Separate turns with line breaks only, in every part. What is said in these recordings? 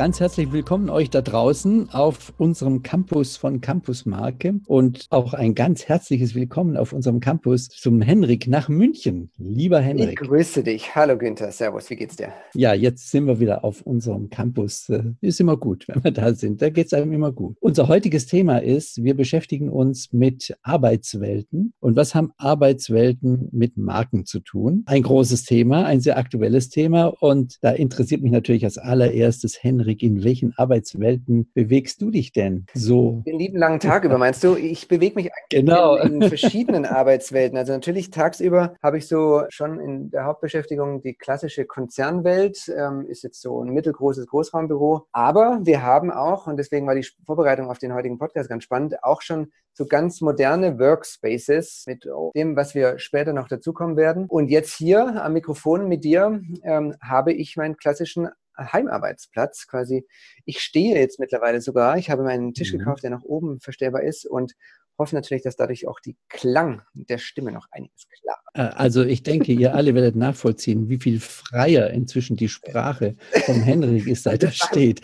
Ganz herzlich willkommen euch da draußen auf unserem Campus von Campus Marke und auch ein ganz herzliches Willkommen auf unserem Campus zum Henrik nach München. Lieber Henrik.
Ich grüße dich. Hallo Günther. Servus. Wie geht's dir?
Ja, jetzt sind wir wieder auf unserem Campus. Äh, ist immer gut, wenn wir da sind. Da geht's einem immer gut. Unser heutiges Thema ist, wir beschäftigen uns mit Arbeitswelten. Und was haben Arbeitswelten mit Marken zu tun? Ein großes Thema, ein sehr aktuelles Thema. Und da interessiert mich natürlich als allererstes Henrik Henrik, in welchen Arbeitswelten bewegst du dich denn so?
Den lieben langen Tag über, meinst du? Ich bewege mich genau. in, in verschiedenen Arbeitswelten. Also natürlich tagsüber habe ich so schon in der Hauptbeschäftigung die klassische Konzernwelt, ähm, ist jetzt so ein mittelgroßes Großraumbüro. Aber wir haben auch, und deswegen war die Vorbereitung auf den heutigen Podcast ganz spannend, auch schon so ganz moderne Workspaces mit dem, was wir später noch dazukommen werden. Und jetzt hier am Mikrofon mit dir ähm, habe ich meinen klassischen Heimarbeitsplatz quasi. Ich stehe jetzt mittlerweile sogar. Ich habe meinen Tisch mhm. gekauft, der nach oben verstellbar ist und hoffe natürlich, dass dadurch auch die Klang der Stimme noch einiges klar.
Äh, also ich denke, ihr alle werdet nachvollziehen, wie viel freier inzwischen die Sprache von Henrik ist, seit er steht.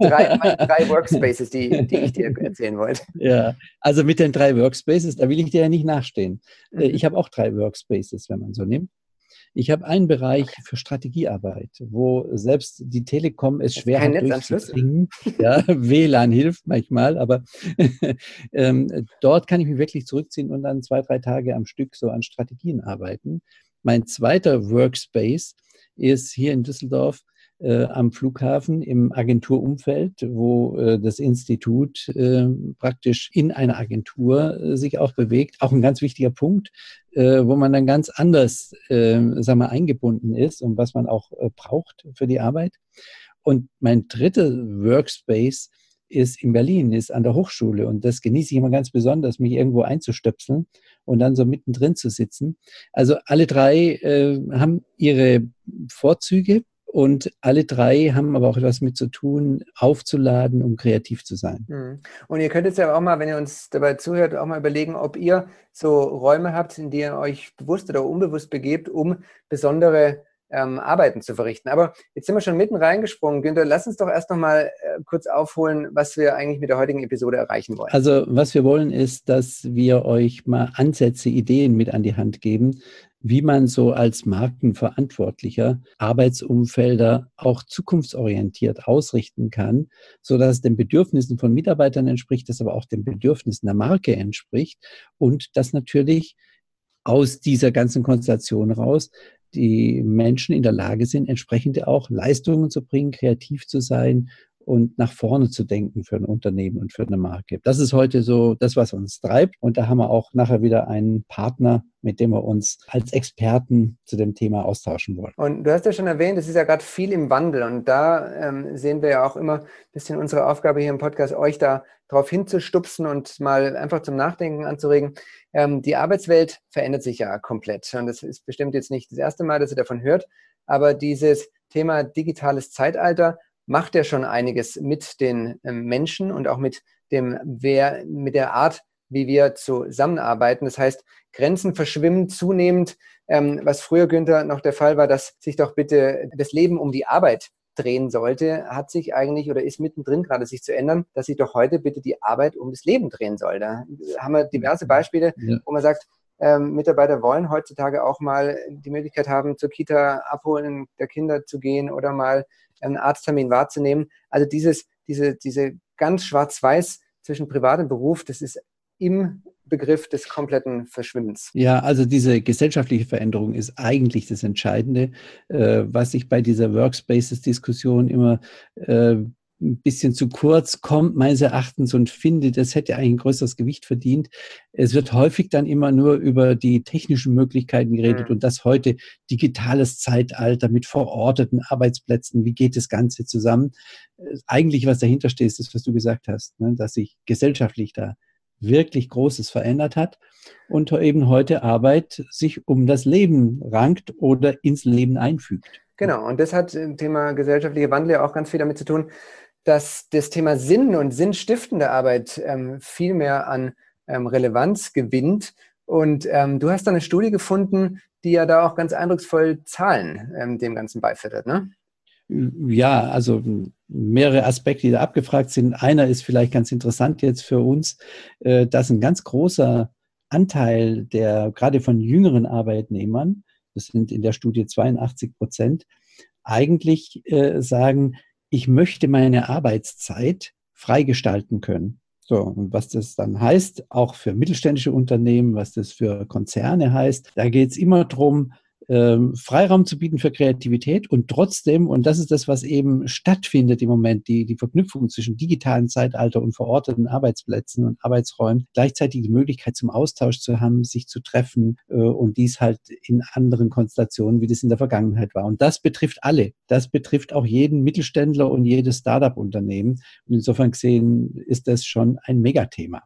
drei, drei Workspaces, die, die ich dir erzählen wollte.
Ja, also mit den drei Workspaces, da will ich dir ja nicht nachstehen. Äh, mhm. Ich habe auch drei Workspaces, wenn man so nimmt. Ich habe einen Bereich für Strategiearbeit, wo selbst die Telekom es schwer hat durchzubringen. Ja, WLAN hilft manchmal, aber ähm, dort kann ich mich wirklich zurückziehen und dann zwei, drei Tage am Stück so an Strategien arbeiten. Mein zweiter Workspace ist hier in Düsseldorf äh, am Flughafen im Agenturumfeld, wo äh, das Institut äh, praktisch in einer Agentur äh, sich auch bewegt. Auch ein ganz wichtiger Punkt, äh, wo man dann ganz anders, äh, sagen wir, eingebunden ist und was man auch äh, braucht für die Arbeit. Und mein dritter Workspace ist in Berlin, ist an der Hochschule und das genieße ich immer ganz besonders, mich irgendwo einzustöpseln und dann so mittendrin zu sitzen. Also alle drei äh, haben ihre Vorzüge und alle drei haben aber auch etwas mit zu tun, aufzuladen, um kreativ zu sein.
Mhm. Und ihr könnt jetzt ja auch mal, wenn ihr uns dabei zuhört, auch mal überlegen, ob ihr so Räume habt, in die ihr euch bewusst oder unbewusst begebt, um besondere ähm, Arbeiten zu verrichten. Aber jetzt sind wir schon mitten reingesprungen. Günther, lass uns doch erst noch mal äh, kurz aufholen, was wir eigentlich mit der heutigen Episode erreichen wollen.
Also was wir wollen ist, dass wir euch mal Ansätze, Ideen mit an die Hand geben, wie man so als Markenverantwortlicher Arbeitsumfelder auch zukunftsorientiert ausrichten kann, so dass es den Bedürfnissen von Mitarbeitern entspricht, das aber auch den Bedürfnissen der Marke entspricht und dass natürlich aus dieser ganzen Konstellation raus die Menschen in der Lage sind, entsprechende auch Leistungen zu bringen, kreativ zu sein und nach vorne zu denken für ein Unternehmen und für eine Marke. Das ist heute so das, was uns treibt. Und da haben wir auch nachher wieder einen Partner, mit dem wir uns als Experten zu dem Thema austauschen wollen.
Und du hast ja schon erwähnt, es ist ja gerade viel im Wandel. Und da ähm, sehen wir ja auch immer ein bisschen unsere Aufgabe hier im Podcast, euch da drauf hinzustupsen und mal einfach zum Nachdenken anzuregen. Ähm, die Arbeitswelt verändert sich ja komplett. Und das ist bestimmt jetzt nicht das erste Mal, dass ihr davon hört. Aber dieses Thema digitales Zeitalter macht er schon einiges mit den ähm, Menschen und auch mit dem, wer, mit der Art, wie wir zusammenarbeiten. Das heißt, Grenzen verschwimmen zunehmend. Ähm, was früher, Günther, noch der Fall war, dass sich doch bitte das Leben um die Arbeit drehen sollte, hat sich eigentlich oder ist mittendrin gerade sich zu ändern, dass sich doch heute bitte die Arbeit um das Leben drehen soll. Da haben wir diverse Beispiele, ja. wo man sagt, ähm, Mitarbeiter wollen heutzutage auch mal die Möglichkeit haben, zur Kita abholen der Kinder zu gehen oder mal einen Arzttermin wahrzunehmen. Also dieses, diese, diese ganz schwarz-weiß zwischen Privat und Beruf, das ist im Begriff des kompletten Verschwimmens.
Ja, also diese gesellschaftliche Veränderung ist eigentlich das Entscheidende, äh, was ich bei dieser Workspaces-Diskussion immer äh, ein bisschen zu kurz kommt, meines Erachtens, und finde, das hätte eigentlich ein größeres Gewicht verdient. Es wird häufig dann immer nur über die technischen Möglichkeiten geredet mhm. und das heute digitales Zeitalter mit verorteten Arbeitsplätzen. Wie geht das Ganze zusammen? Eigentlich, was dahinter steht, ist das, was du gesagt hast, ne? dass sich gesellschaftlich da wirklich Großes verändert hat und eben heute Arbeit sich um das Leben rankt oder ins Leben einfügt.
Genau, und das hat im Thema gesellschaftliche Wandel ja auch ganz viel damit zu tun, dass das Thema Sinn und sinnstiftende Arbeit ähm, viel mehr an ähm, Relevanz gewinnt. Und ähm, du hast da eine Studie gefunden, die ja da auch ganz eindrucksvoll Zahlen ähm, dem Ganzen beifüttert, ne?
Ja, also mehrere Aspekte, die da abgefragt sind. Einer ist vielleicht ganz interessant jetzt für uns, äh, dass ein ganz großer Anteil der gerade von jüngeren Arbeitnehmern, das sind in der Studie 82 Prozent, eigentlich äh, sagen, ich möchte meine Arbeitszeit freigestalten können. So, und was das dann heißt, auch für mittelständische Unternehmen, was das für Konzerne heißt, da geht es immer darum, ähm, Freiraum zu bieten für Kreativität und trotzdem, und das ist das, was eben stattfindet im Moment, die, die Verknüpfung zwischen digitalen Zeitalter und verorteten Arbeitsplätzen und Arbeitsräumen, gleichzeitig die Möglichkeit zum Austausch zu haben, sich zu treffen äh, und dies halt in anderen Konstellationen, wie das in der Vergangenheit war. Und das betrifft alle. Das betrifft auch jeden Mittelständler und jedes Startup-Unternehmen. Und insofern gesehen ist das schon ein Megathema.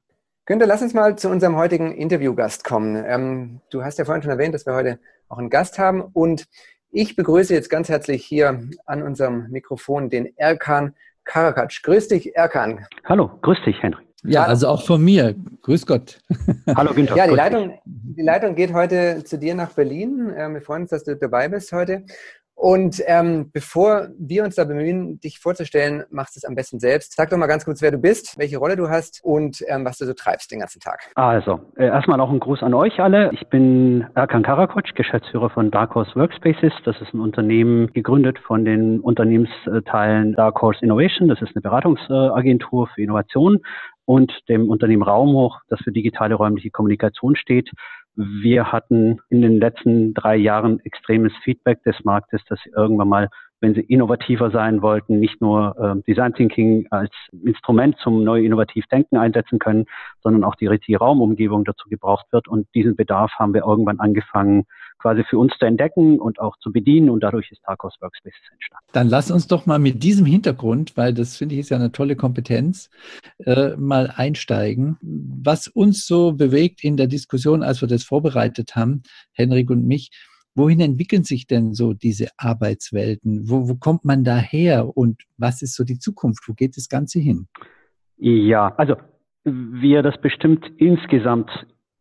Günther, lass uns mal zu unserem heutigen Interviewgast kommen. Ähm, du hast ja vorhin schon erwähnt, dass wir heute auch einen Gast haben und ich begrüße jetzt ganz herzlich hier an unserem Mikrofon den Erkan Karakac. Grüß dich, Erkan.
Hallo, grüß dich, Henry.
Ja, also auch von mir. Grüß Gott.
Hallo, Günther. Ja, die Leitung, die Leitung geht heute zu dir nach Berlin. Ähm, wir freuen uns, dass du dabei bist heute. Und ähm, bevor wir uns da bemühen, dich vorzustellen, machst du es am besten selbst. Sag doch mal ganz kurz, wer du bist, welche Rolle du hast und ähm, was du so treibst den ganzen Tag.
Also, äh, erstmal auch ein Gruß an euch alle. Ich bin Erkan Karakoc, Geschäftsführer von Dark Horse Workspaces. Das ist ein Unternehmen gegründet von den Unternehmensteilen Dark Horse Innovation. Das ist eine Beratungsagentur für Innovation und dem Unternehmen Raumhoch, das für digitale räumliche Kommunikation steht. Wir hatten in den letzten drei Jahren extremes Feedback des Marktes, dass sie irgendwann mal, wenn sie innovativer sein wollten, nicht nur äh, Design Thinking als Instrument zum neu innovativ Denken einsetzen können, sondern auch die richtige Raumumgebung dazu gebraucht wird. Und diesen Bedarf haben wir irgendwann angefangen, quasi für uns zu entdecken und auch zu bedienen. Und dadurch ist Tarkos Workspaces entstanden.
Dann lass uns doch mal mit diesem Hintergrund, weil das finde ich ist ja eine tolle Kompetenz, äh, mal einsteigen. Was uns so bewegt in der Diskussion, als wir das vorbereitet haben, Henrik und mich, wohin entwickeln sich denn so diese Arbeitswelten? Wo, wo kommt man daher und was ist so die Zukunft? Wo geht das Ganze hin?
Ja, also wie ihr das bestimmt insgesamt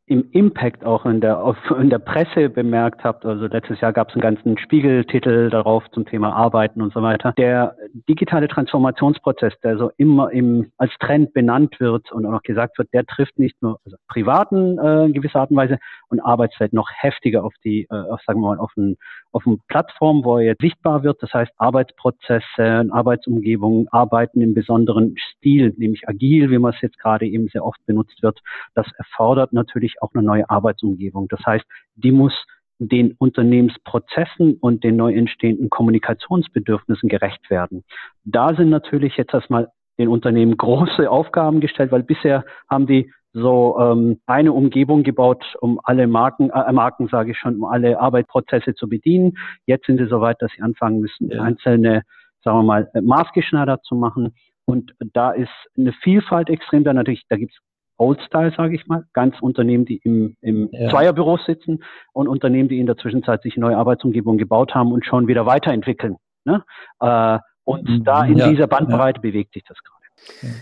im Impact auch in der, auf, in der Presse bemerkt habt, also letztes Jahr gab es einen ganzen Spiegeltitel darauf zum Thema Arbeiten und so weiter. Der digitale Transformationsprozess, der so immer im, als Trend benannt wird und auch noch gesagt wird, der trifft nicht nur also Privaten äh, in gewisser Art und Weise und Arbeitswelt noch heftiger auf die, äh, auf, sagen wir mal, auf, ein, auf eine Plattform, wo er jetzt sichtbar wird. Das heißt Arbeitsprozesse, Arbeitsumgebung, Arbeiten im besonderen Stil, nämlich agil, wie man es jetzt gerade eben sehr oft benutzt wird. Das erfordert natürlich auch eine neue Arbeitsumgebung. Das heißt, die muss den Unternehmensprozessen und den neu entstehenden Kommunikationsbedürfnissen gerecht werden. Da sind natürlich jetzt erstmal den Unternehmen große Aufgaben gestellt, weil bisher haben die so ähm, eine Umgebung gebaut, um alle Marken, äh, Marken sage ich schon, um alle Arbeitsprozesse zu bedienen. Jetzt sind sie soweit, dass sie anfangen müssen, ja. einzelne, sagen wir mal, maßgeschneidert zu machen. Und da ist eine Vielfalt extrem da. Natürlich, da gibt es Old-Style, sage ich mal, ganz Unternehmen, die im, im ja. Zweierbüro sitzen und Unternehmen, die in der Zwischenzeit sich neue Arbeitsumgebungen gebaut haben und schon wieder weiterentwickeln. Ne? Äh, und mhm. da in ja. dieser Bandbreite ja. bewegt sich das gerade.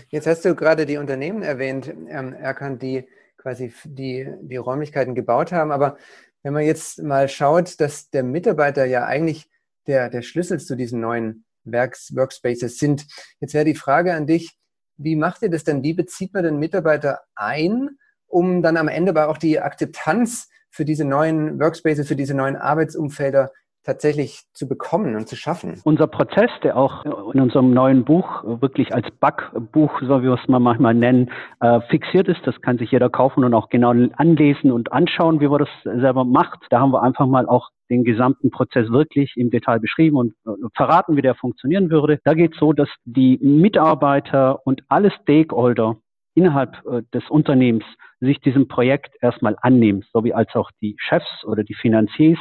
Jetzt hast du gerade die Unternehmen erwähnt, ähm, Erkan, die quasi die, die Räumlichkeiten gebaut haben. Aber wenn man jetzt mal schaut, dass der Mitarbeiter ja eigentlich der, der Schlüssel zu diesen neuen Werks, Workspaces sind, jetzt wäre die Frage an dich, wie macht ihr das denn? Wie bezieht man den Mitarbeiter ein, um dann am Ende aber auch die Akzeptanz für diese neuen Workspaces, für diese neuen Arbeitsumfelder tatsächlich zu bekommen und zu schaffen.
Unser Prozess, der auch in unserem neuen Buch wirklich als Backbuch, so wie wir es mal manchmal nennen, äh, fixiert ist, das kann sich jeder kaufen und auch genau anlesen und anschauen, wie man das selber macht. Da haben wir einfach mal auch den gesamten Prozess wirklich im Detail beschrieben und verraten, wie der funktionieren würde. Da geht es so, dass die Mitarbeiter und alle Stakeholder innerhalb äh, des Unternehmens sich diesem Projekt erstmal annehmen, so wie als auch die Chefs oder die Finanziers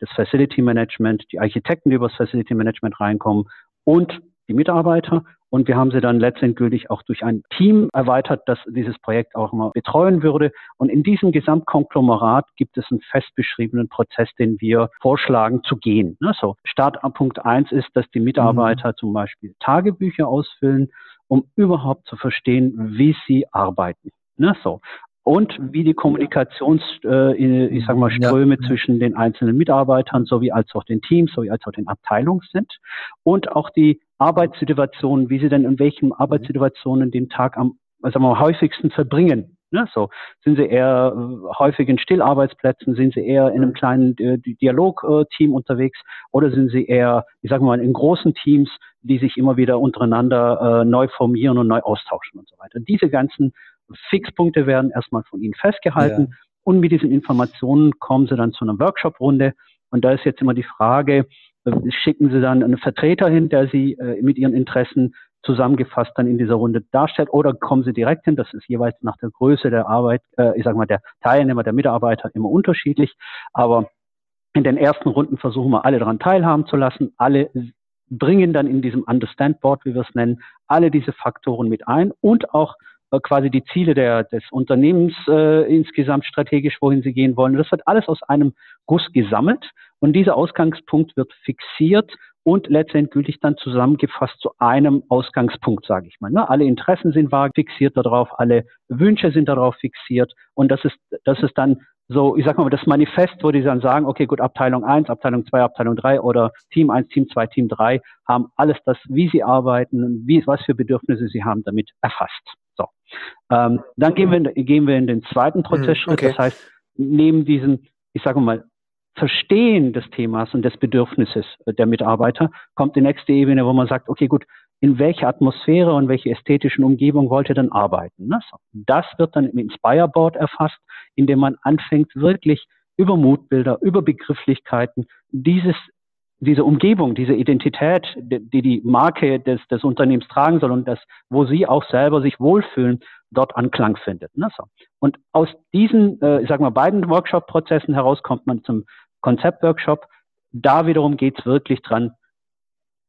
das Facility Management, die Architekten, die über das Facility Management reinkommen und die Mitarbeiter Und wir haben sie dann letztendlich auch durch ein Team erweitert, das dieses Projekt auch mal betreuen würde. Und in diesem Gesamtkonglomerat gibt es einen fest beschriebenen Prozess, den wir vorschlagen zu gehen. Ne, so, Startpunkt eins ist, dass die Mitarbeiter mhm. zum Beispiel Tagebücher ausfüllen, um überhaupt zu verstehen, wie sie arbeiten. Ne, so und wie die Kommunikations, äh, ich sag mal, Ströme ja. zwischen den einzelnen Mitarbeitern sowie als auch den Teams sowie als auch den Abteilungen sind und auch die Arbeitssituationen, wie sie denn in welchen Arbeitssituationen den Tag am sagen wir, am häufigsten verbringen. Ne, so sind sie eher äh, häufig in Stillarbeitsplätzen, sind sie eher in einem kleinen äh, Dialogteam unterwegs oder sind sie eher, ich sage mal, in großen Teams, die sich immer wieder untereinander äh, neu formieren und neu austauschen und so weiter. Diese ganzen Fixpunkte werden erstmal von Ihnen festgehalten ja. und mit diesen Informationen kommen Sie dann zu einer Workshop-Runde. Und da ist jetzt immer die Frage, äh, schicken Sie dann einen Vertreter hin, der Sie äh, mit Ihren Interessen zusammengefasst dann in dieser Runde darstellt oder kommen Sie direkt hin? Das ist jeweils nach der Größe der Arbeit, äh, ich sage mal, der Teilnehmer, der Mitarbeiter immer unterschiedlich. Aber in den ersten Runden versuchen wir alle daran teilhaben zu lassen. Alle bringen dann in diesem Understand Board, wie wir es nennen, alle diese Faktoren mit ein und auch quasi die Ziele der, des Unternehmens äh, insgesamt strategisch, wohin sie gehen wollen. Das wird alles aus einem Guss gesammelt und dieser Ausgangspunkt wird fixiert und letztendlich dann zusammengefasst zu einem Ausgangspunkt, sage ich mal. Ne? Alle Interessen sind wahr fixiert darauf, alle Wünsche sind darauf fixiert und das ist, das ist dann so, ich sag mal, das Manifest, wo die dann sagen, okay, gut, Abteilung 1, Abteilung 2, Abteilung 3 oder Team 1, Team 2, Team 3 haben alles das, wie sie arbeiten, wie, was für Bedürfnisse sie haben, damit erfasst. Ähm, dann gehen wir, in, gehen wir in den zweiten Prozessschritt. Okay. Das heißt, neben diesem, ich sage mal, Verstehen des Themas und des Bedürfnisses der Mitarbeiter kommt die nächste Ebene, wo man sagt, okay, gut, in welcher Atmosphäre und welche ästhetischen Umgebung wollt ihr dann arbeiten? Ne? Das wird dann im Inspire Board erfasst, indem man anfängt, wirklich über Mutbilder, über Begrifflichkeiten dieses diese Umgebung, diese Identität, die die Marke des, des Unternehmens tragen soll und das, wo sie auch selber sich wohlfühlen, dort Anklang findet. Ne? So. Und aus diesen, äh, ich sag mal, beiden Workshop-Prozessen heraus kommt man zum Konzept-Workshop. Da wiederum geht es wirklich dran,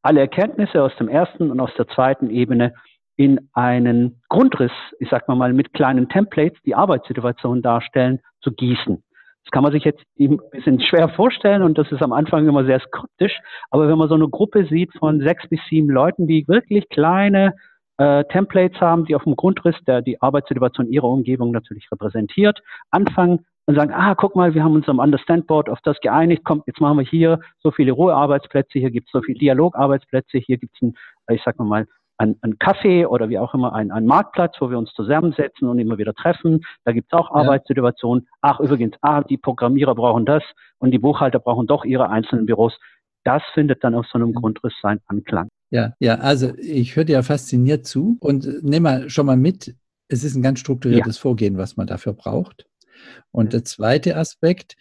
alle Erkenntnisse aus dem ersten und aus der zweiten Ebene in einen Grundriss, ich sag mal mal, mit kleinen Templates, die Arbeitssituation darstellen, zu gießen. Das kann man sich jetzt ein bisschen schwer vorstellen und das ist am Anfang immer sehr skeptisch. Aber wenn man so eine Gruppe sieht von sechs bis sieben Leuten, die wirklich kleine äh, Templates haben, die auf dem Grundriss der die Arbeitssituation ihrer Umgebung natürlich repräsentiert, anfangen und sagen, ah, guck mal, wir haben uns am Understand Board auf das geeinigt, komm, jetzt machen wir hier so viele Ruhearbeitsplätze, hier gibt es so viele Dialogarbeitsplätze, hier gibt es ein, ich sag mal, ein, ein Café oder wie auch immer ein, ein Marktplatz, wo wir uns zusammensetzen und immer wieder treffen. Da gibt es auch. Arbeitssituationen. Ach, übrigens, ah, die Programmierer brauchen das und die Buchhalter brauchen doch ihre einzelnen Büros. Das findet dann auf so einem Grundriss seinen Anklang.
Ja, ja, also ich höre dir ja fasziniert zu und nehme mal schon mal mit, es ist ein ganz strukturiertes ja. Vorgehen, was man dafür braucht. Und der zweite Aspekt,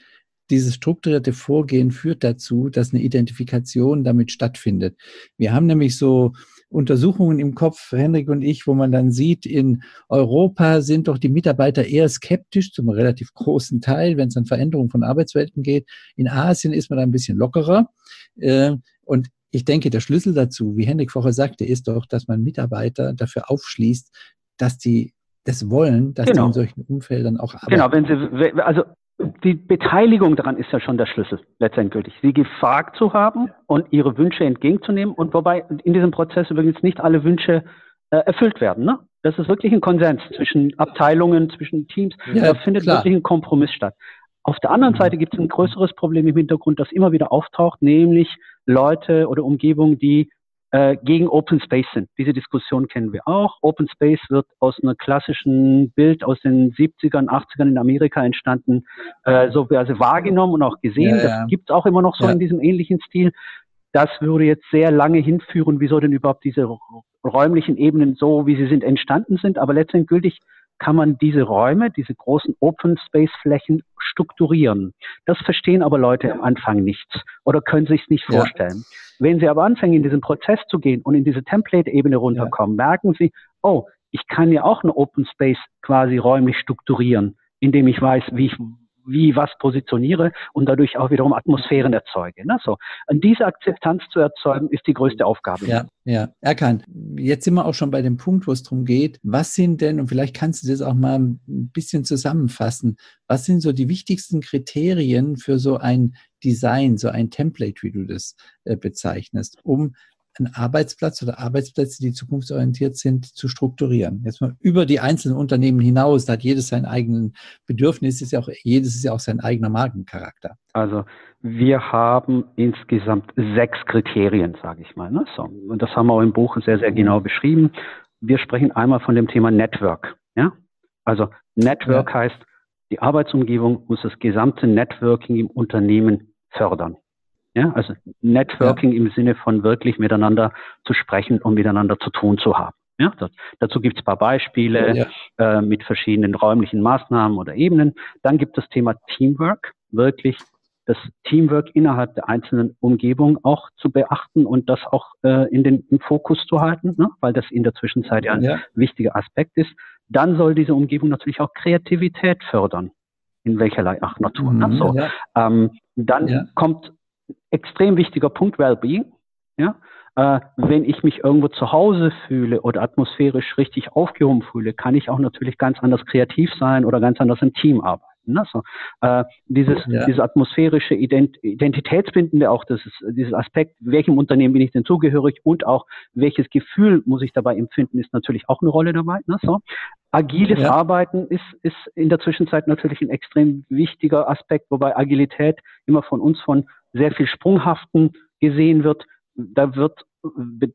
dieses strukturierte Vorgehen führt dazu, dass eine Identifikation damit stattfindet. Wir haben nämlich so Untersuchungen im Kopf, Henrik und ich, wo man dann sieht, in Europa sind doch die Mitarbeiter eher skeptisch, zum relativ großen Teil, wenn es an Veränderungen von Arbeitswelten geht. In Asien ist man da ein bisschen lockerer. Äh, und ich denke, der Schlüssel dazu, wie Henrik vorher sagte, ist doch, dass man Mitarbeiter dafür aufschließt, dass die das wollen, dass genau. die in solchen Umfeldern auch
arbeiten. Genau, wenn sie, also die Beteiligung daran ist ja schon der Schlüssel letztendlich. Sie gefragt zu haben und ihre Wünsche entgegenzunehmen und wobei in diesem Prozess übrigens nicht alle Wünsche äh, erfüllt werden. Ne? Das ist wirklich ein Konsens zwischen Abteilungen, zwischen Teams. Ja, da findet klar. wirklich ein Kompromiss statt. Auf der anderen Seite gibt es ein größeres Problem im Hintergrund, das immer wieder auftaucht, nämlich Leute oder Umgebungen, die äh, gegen Open Space sind. Diese Diskussion kennen wir auch. Open Space wird aus einem klassischen Bild aus den 70ern, 80ern in Amerika entstanden, äh, so also wahrgenommen und auch gesehen. Ja, ja. Das gibt es auch immer noch so ja. in diesem ähnlichen Stil. Das würde jetzt sehr lange hinführen, wieso denn überhaupt diese räumlichen Ebenen so, wie sie sind, entstanden sind. Aber letztendlich kann man diese Räume, diese großen Open Space Flächen strukturieren. Das verstehen aber Leute am Anfang nicht oder können sich es nicht vorstellen. Ja. Wenn sie aber anfangen, in diesen Prozess zu gehen und in diese Template-Ebene runterkommen, ja. merken sie, oh, ich kann ja auch eine Open Space quasi räumlich strukturieren, indem ich weiß, wie ich wie was positioniere und dadurch auch wiederum Atmosphären erzeuge. Ne? So. Und diese Akzeptanz zu erzeugen, ist die größte Aufgabe.
Ja, ja. Erkan, jetzt sind wir auch schon bei dem Punkt, wo es darum geht, was sind denn, und vielleicht kannst du das auch mal ein bisschen zusammenfassen, was sind so die wichtigsten Kriterien für so ein Design, so ein Template, wie du das äh, bezeichnest, um einen Arbeitsplatz oder Arbeitsplätze, die zukunftsorientiert sind, zu strukturieren. Jetzt mal über die einzelnen Unternehmen hinaus, da hat jedes seinen eigenen Bedürfnis, ist ja auch, jedes ist ja auch sein eigener Markencharakter.
Also wir haben insgesamt sechs Kriterien, sage ich mal. Ne? So. Und das haben wir auch im Buch sehr, sehr genau beschrieben. Wir sprechen einmal von dem Thema Network. Ja? Also Network ja. heißt, die Arbeitsumgebung muss das gesamte Networking im Unternehmen fördern. Ja, also Networking ja. im Sinne von wirklich miteinander zu sprechen und miteinander zu tun zu haben. Ja, das, dazu gibt es ein paar Beispiele ja. äh, mit verschiedenen räumlichen Maßnahmen oder Ebenen. Dann gibt es das Thema Teamwork, wirklich das Teamwork innerhalb der einzelnen Umgebung auch zu beachten und das auch äh, in den im Fokus zu halten, ne? weil das in der Zwischenzeit ja ein ja. wichtiger Aspekt ist. Dann soll diese Umgebung natürlich auch Kreativität fördern, in welcherlei Ach Natur. Ne? Mhm, ne? so. Ähm, dann kommt extrem wichtiger Punkt, Wellbeing. Ja? Äh, wenn ich mich irgendwo zu Hause fühle oder atmosphärisch richtig aufgehoben fühle, kann ich auch natürlich ganz anders kreativ sein oder ganz anders im Team arbeiten. Ne? So, äh, dieses, ja. dieses atmosphärische Ident Identitätsbindende, auch das ist, dieses Aspekt, welchem Unternehmen bin ich denn zugehörig und auch welches Gefühl muss ich dabei empfinden, ist natürlich auch eine Rolle dabei. Ne? So. Agiles ja. Arbeiten ist, ist in der Zwischenzeit natürlich ein extrem wichtiger Aspekt, wobei Agilität immer von uns von sehr viel Sprunghaften gesehen wird. Da wird,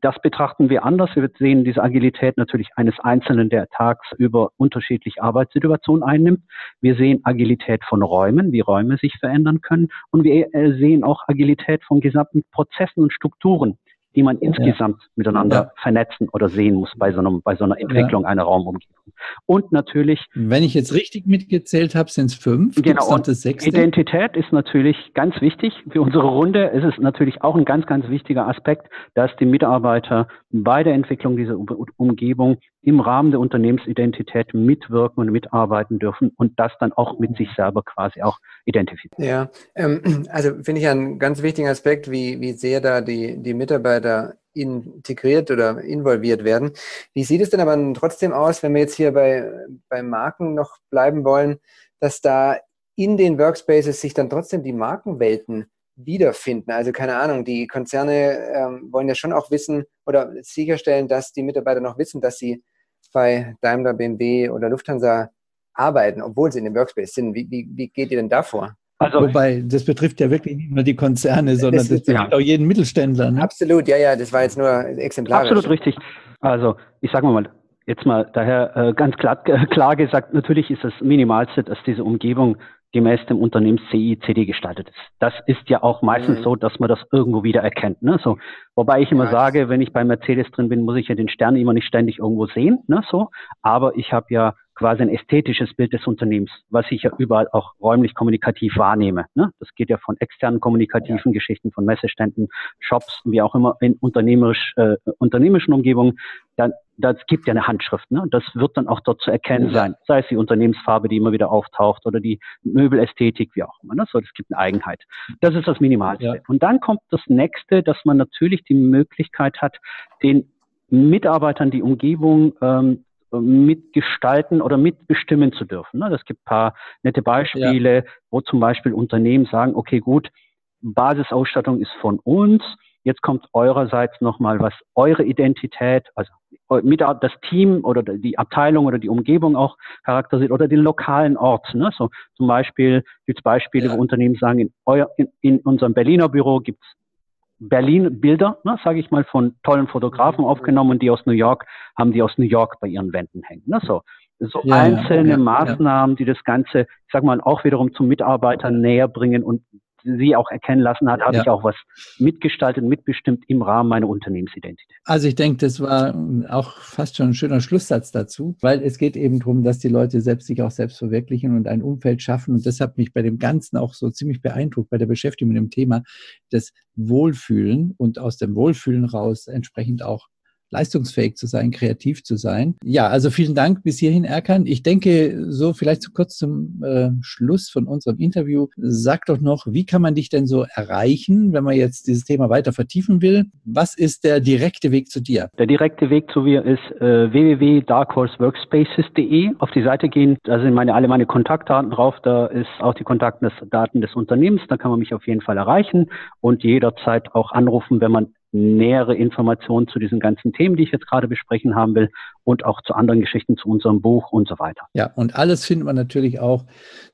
das betrachten wir anders. Wir sehen diese Agilität natürlich eines Einzelnen, der tagsüber unterschiedliche Arbeitssituationen einnimmt. Wir sehen Agilität von Räumen, wie Räume sich verändern können. Und wir äh, sehen auch Agilität von gesamten Prozessen und Strukturen, die man insgesamt ja. miteinander ja. vernetzen oder sehen muss bei so, einem, bei so einer Entwicklung ja. einer Raumumgebung. Und natürlich.
Wenn ich jetzt richtig mitgezählt habe, sind es fünf.
Genau. Und das sechste? Identität ist natürlich ganz wichtig. Für unsere Runde ist es natürlich auch ein ganz, ganz wichtiger Aspekt, dass die Mitarbeiter bei der Entwicklung dieser Umgebung im Rahmen der Unternehmensidentität mitwirken und mitarbeiten dürfen und das dann auch mit sich selber quasi auch identifizieren.
Ja, ähm, also finde ich einen ganz wichtigen Aspekt, wie, wie sehr da die, die Mitarbeiter integriert oder involviert werden. Wie sieht es denn aber trotzdem aus, wenn wir jetzt hier bei, bei Marken noch bleiben wollen, dass da in den Workspaces sich dann trotzdem die Markenwelten wiederfinden. Also keine Ahnung, die Konzerne ähm, wollen ja schon auch wissen oder sicherstellen, dass die Mitarbeiter noch wissen, dass sie bei Daimler, BMW oder Lufthansa arbeiten, obwohl sie in dem Workspace sind. Wie, wie, wie geht ihr denn da vor?
Also, Wobei, das betrifft ja wirklich nicht nur die Konzerne, sondern das, das betrifft ja. auch jeden Mittelständler.
Ne? Absolut, ja, ja, das war jetzt nur exemplarisch.
Absolut richtig. Also, ich sage mal, jetzt mal daher äh, ganz klar, klar gesagt, natürlich ist das Minimalste, dass diese Umgebung gemäß dem Unternehmens CICD gestaltet ist. Das ist ja auch meistens mhm. so, dass man das irgendwo wieder erkennt. Ne? So, wobei ich immer ja, sage, wenn ich bei Mercedes drin bin, muss ich ja den Stern immer nicht ständig irgendwo sehen. Ne? So, aber ich habe ja quasi ein ästhetisches Bild des Unternehmens, was ich ja überall auch räumlich kommunikativ wahrnehme. Ne? Das geht ja von externen kommunikativen ja. Geschichten, von Messeständen, Shops, wie auch immer in unternehmerisch, äh, unternehmerischen Umgebungen. Dann, das gibt ja eine Handschrift. Ne? Das wird dann auch dort zu erkennen sein. Sei es die Unternehmensfarbe, die immer wieder auftaucht oder die Möbelästhetik, wie auch immer. Ne? So, das gibt eine Eigenheit. Das ist das Minimalste. Ja. Und dann kommt das nächste, dass man natürlich die Möglichkeit hat, den Mitarbeitern die Umgebung ähm, mitgestalten oder mitbestimmen zu dürfen. Es ne? gibt ein paar nette Beispiele, ja. wo zum Beispiel Unternehmen sagen, okay, gut, Basisausstattung ist von uns, jetzt kommt eurerseits nochmal, was eure Identität, also mit das Team oder die Abteilung oder die Umgebung auch charakterisiert oder den lokalen Ort. Ne? So zum Beispiel gibt es Beispiele, ja. wo Unternehmen sagen, in, euer, in, in unserem Berliner Büro gibt es Berlin-Bilder, ne, sage ich mal, von tollen Fotografen mhm. aufgenommen und die aus New York haben die aus New York bei ihren Wänden hängen. Ne, so so ja, einzelne ja, Maßnahmen, die das Ganze, ich sag mal, auch wiederum zum Mitarbeiter näher bringen und sie auch erkennen lassen hat, habe ja. ich auch was mitgestaltet, mitbestimmt im Rahmen meiner Unternehmensidentität.
Also ich denke, das war auch fast schon ein schöner Schlusssatz dazu, weil es geht eben darum, dass die Leute selbst sich auch selbst verwirklichen und ein Umfeld schaffen. Und das hat mich bei dem Ganzen auch so ziemlich beeindruckt, bei der Beschäftigung mit dem Thema, das Wohlfühlen und aus dem Wohlfühlen raus entsprechend auch leistungsfähig zu sein, kreativ zu sein. Ja, also vielen Dank bis hierhin, Erkan. Ich denke, so vielleicht so kurz zum äh, Schluss von unserem Interview. Sag doch noch, wie kann man dich denn so erreichen, wenn man jetzt dieses Thema weiter vertiefen will? Was ist der direkte Weg zu dir?
Der direkte Weg zu mir ist äh, www.darkhorseworkspaces.de. Auf die Seite gehen, da sind meine, alle meine Kontaktdaten drauf. Da ist auch die Kontaktdaten des Unternehmens. Da kann man mich auf jeden Fall erreichen und jederzeit auch anrufen, wenn man nähere Informationen zu diesen ganzen Themen, die ich jetzt gerade besprechen haben will und auch zu anderen Geschichten zu unserem Buch und so weiter.
Ja, und alles findet man natürlich auch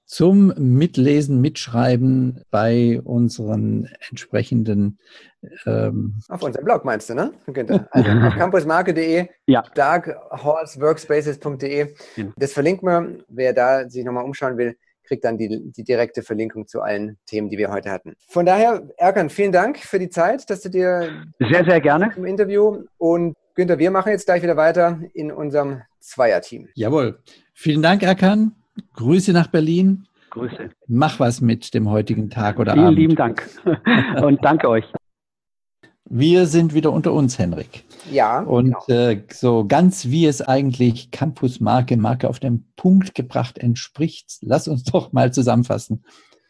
zum Mitlesen, Mitschreiben bei unseren entsprechenden
ähm auf unserem Blog meinst du, ne? Also auf campusmarke.de, ja. darkhorseworkspaces.de. Genau. Das verlinkt man, wer da sich nochmal umschauen will kriegt dann die, die direkte Verlinkung zu allen Themen, die wir heute hatten. Von daher, Erkan, vielen Dank für die Zeit, dass du dir
sehr, sehr gerne
im Interview und Günther, wir machen jetzt gleich wieder weiter in unserem Zweierteam.
Jawohl. Vielen Dank, Erkan. Grüße nach Berlin.
Grüße.
Mach was mit dem heutigen Tag oder
Vielen
Abend.
Vielen lieben Dank. Und danke euch.
Wir sind wieder unter uns, Henrik.
Ja.
Und genau. äh, so ganz wie es eigentlich Campus-Marke, Marke auf den Punkt gebracht entspricht, lass uns doch mal zusammenfassen.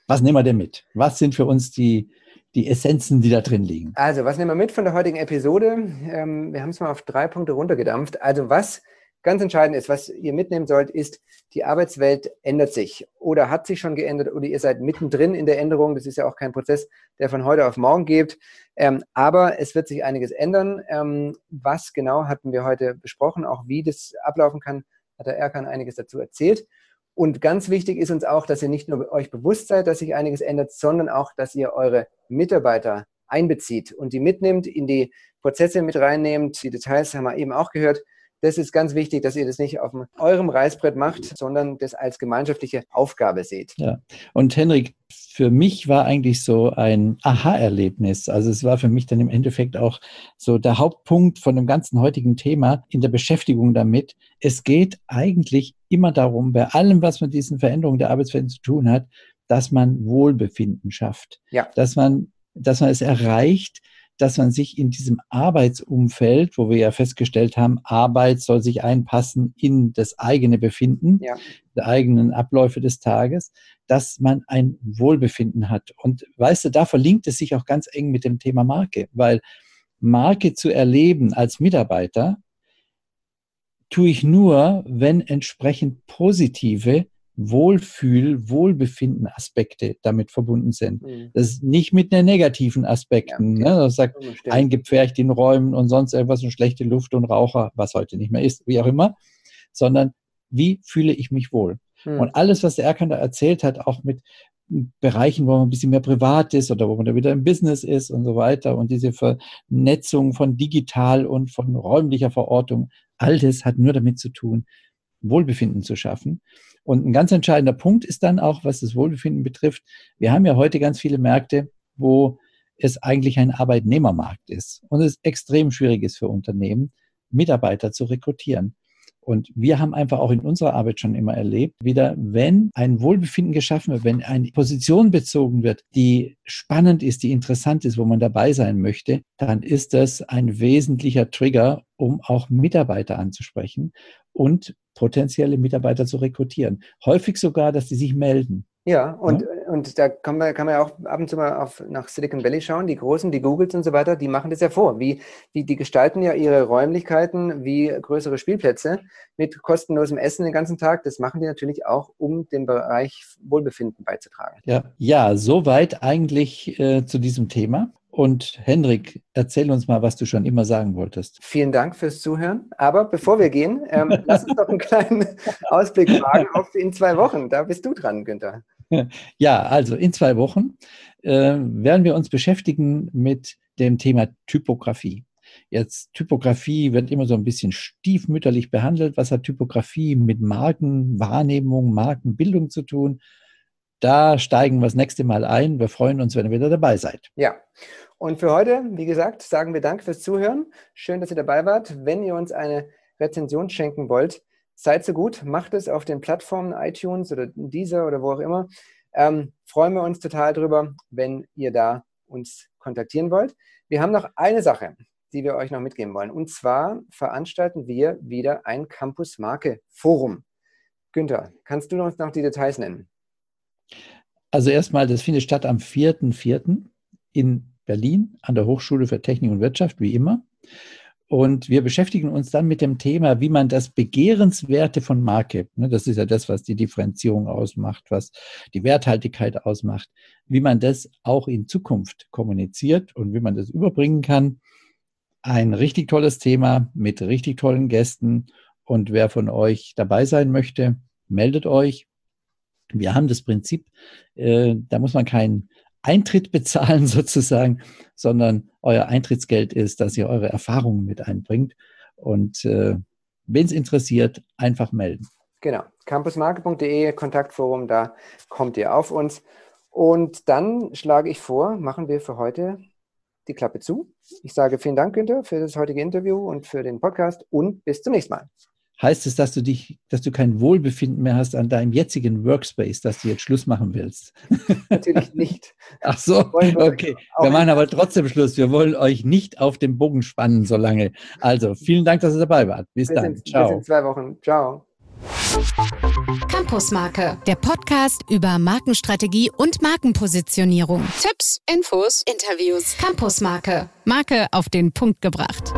Was nehmen wir denn mit? Was sind für uns die, die Essenzen, die da drin liegen?
Also, was nehmen wir mit von der heutigen Episode? Ähm, wir haben es mal auf drei Punkte runtergedampft. Also, was ganz entscheidend ist, was ihr mitnehmen sollt, ist, die Arbeitswelt ändert sich oder hat sich schon geändert oder ihr seid mittendrin in der Änderung. Das ist ja auch kein Prozess, der von heute auf morgen geht. Ähm, aber es wird sich einiges ändern. Ähm, was genau hatten wir heute besprochen, auch wie das ablaufen kann, hat der Erkan einiges dazu erzählt. Und ganz wichtig ist uns auch, dass ihr nicht nur euch bewusst seid, dass sich einiges ändert, sondern auch, dass ihr eure Mitarbeiter einbezieht und die mitnimmt, in die Prozesse mit reinnehmt. Die Details haben wir eben auch gehört. Das ist ganz wichtig, dass ihr das nicht auf eurem Reißbrett macht, sondern das als gemeinschaftliche Aufgabe seht.
Ja. Und Henrik, für mich war eigentlich so ein Aha-Erlebnis. Also es war für mich dann im Endeffekt auch so der Hauptpunkt von dem ganzen heutigen Thema in der Beschäftigung damit. Es geht eigentlich immer darum, bei allem, was mit diesen Veränderungen der Arbeitswelt zu tun hat, dass man Wohlbefinden schafft. Ja. Dass man, dass man es erreicht, dass man sich in diesem Arbeitsumfeld, wo wir ja festgestellt haben, Arbeit soll sich einpassen in das eigene Befinden, ja. die eigenen Abläufe des Tages, dass man ein Wohlbefinden hat. Und weißt du, da verlinkt es sich auch ganz eng mit dem Thema Marke, weil Marke zu erleben als Mitarbeiter tue ich nur, wenn entsprechend positive Wohlfühl, Wohlbefinden Aspekte damit verbunden sind. Mhm. Das ist nicht mit den negativen Aspekten. Ja, ne? Das sagt, eingepfercht in Räumen und sonst irgendwas und schlechte Luft und Raucher, was heute nicht mehr ist, wie auch immer, sondern wie fühle ich mich wohl? Mhm. Und alles, was der Erkan da erzählt hat, auch mit Bereichen, wo man ein bisschen mehr privat ist oder wo man da wieder im Business ist und so weiter und diese Vernetzung von digital und von räumlicher Verortung, all das hat nur damit zu tun, Wohlbefinden zu schaffen. Und ein ganz entscheidender Punkt ist dann auch, was das Wohlbefinden betrifft. Wir haben ja heute ganz viele Märkte, wo es eigentlich ein Arbeitnehmermarkt ist und es extrem schwierig ist für Unternehmen, Mitarbeiter zu rekrutieren. Und wir haben einfach auch in unserer Arbeit schon immer erlebt, wieder, wenn ein Wohlbefinden geschaffen wird, wenn eine Position bezogen wird, die spannend ist, die interessant ist, wo man dabei sein möchte, dann ist das ein wesentlicher Trigger, um auch Mitarbeiter anzusprechen und potenzielle Mitarbeiter zu rekrutieren. Häufig sogar, dass sie sich melden.
Ja, und, ja? und da kann man, kann man ja auch ab und zu mal auf, nach Silicon Valley schauen. Die Großen, die Googles und so weiter, die machen das ja vor. Wie, wie, die gestalten ja ihre Räumlichkeiten wie größere Spielplätze mit kostenlosem Essen den ganzen Tag. Das machen die natürlich auch, um dem Bereich Wohlbefinden beizutragen.
Ja, ja soweit eigentlich äh, zu diesem Thema. Und Hendrik, erzähl uns mal, was du schon immer sagen wolltest.
Vielen Dank fürs Zuhören. Aber bevor wir gehen, ähm, lass uns doch einen kleinen Ausblick wagen auf in zwei Wochen. Da bist du dran, Günther.
Ja, also in zwei Wochen äh, werden wir uns beschäftigen mit dem Thema Typografie. Jetzt Typografie wird immer so ein bisschen stiefmütterlich behandelt. Was hat Typografie mit Markenwahrnehmung, Markenbildung zu tun? Da steigen wir das nächste Mal ein. Wir freuen uns, wenn ihr wieder dabei seid.
Ja. Und für heute, wie gesagt, sagen wir Dank fürs Zuhören. Schön, dass ihr dabei wart. Wenn ihr uns eine Rezension schenken wollt, seid so gut, macht es auf den Plattformen iTunes oder Deezer oder wo auch immer. Ähm, freuen wir uns total drüber, wenn ihr da uns kontaktieren wollt. Wir haben noch eine Sache. die wir euch noch mitgeben wollen. Und zwar veranstalten wir wieder ein Campus Marke Forum. Günther, kannst du uns noch die Details nennen?
Also erstmal, das findet statt am 4.4. in Berlin an der Hochschule für Technik und Wirtschaft, wie immer. Und wir beschäftigen uns dann mit dem Thema, wie man das Begehrenswerte von Marke, ne, das ist ja das, was die Differenzierung ausmacht, was die Werthaltigkeit ausmacht, wie man das auch in Zukunft kommuniziert und wie man das überbringen kann. Ein richtig tolles Thema mit richtig tollen Gästen. Und wer von euch dabei sein möchte, meldet euch. Wir haben das Prinzip, äh, da muss man keinen Eintritt bezahlen sozusagen, sondern euer Eintrittsgeld ist, dass ihr eure Erfahrungen mit einbringt. Und äh, wenn es interessiert, einfach melden.
Genau, campusmarke.de, Kontaktforum, da kommt ihr auf uns. Und dann schlage ich vor, machen wir für heute die Klappe zu. Ich sage vielen Dank, Günther, für das heutige Interview und für den Podcast und bis zum nächsten Mal
heißt es, dass du dich, dass du kein Wohlbefinden mehr hast an deinem jetzigen Workspace, dass du jetzt Schluss machen willst?
Natürlich nicht.
Ach so, okay. Wir machen aber trotzdem Schluss. Wir wollen euch nicht auf den Bogen spannen so lange. Also, vielen Dank, dass ihr dabei wart. Bis, bis dann.
In, Ciao. Bis in zwei Wochen. Ciao.
Campusmarke, der Podcast über Markenstrategie und Markenpositionierung. Tipps, Infos, Interviews. Campusmarke, Marke auf den Punkt gebracht.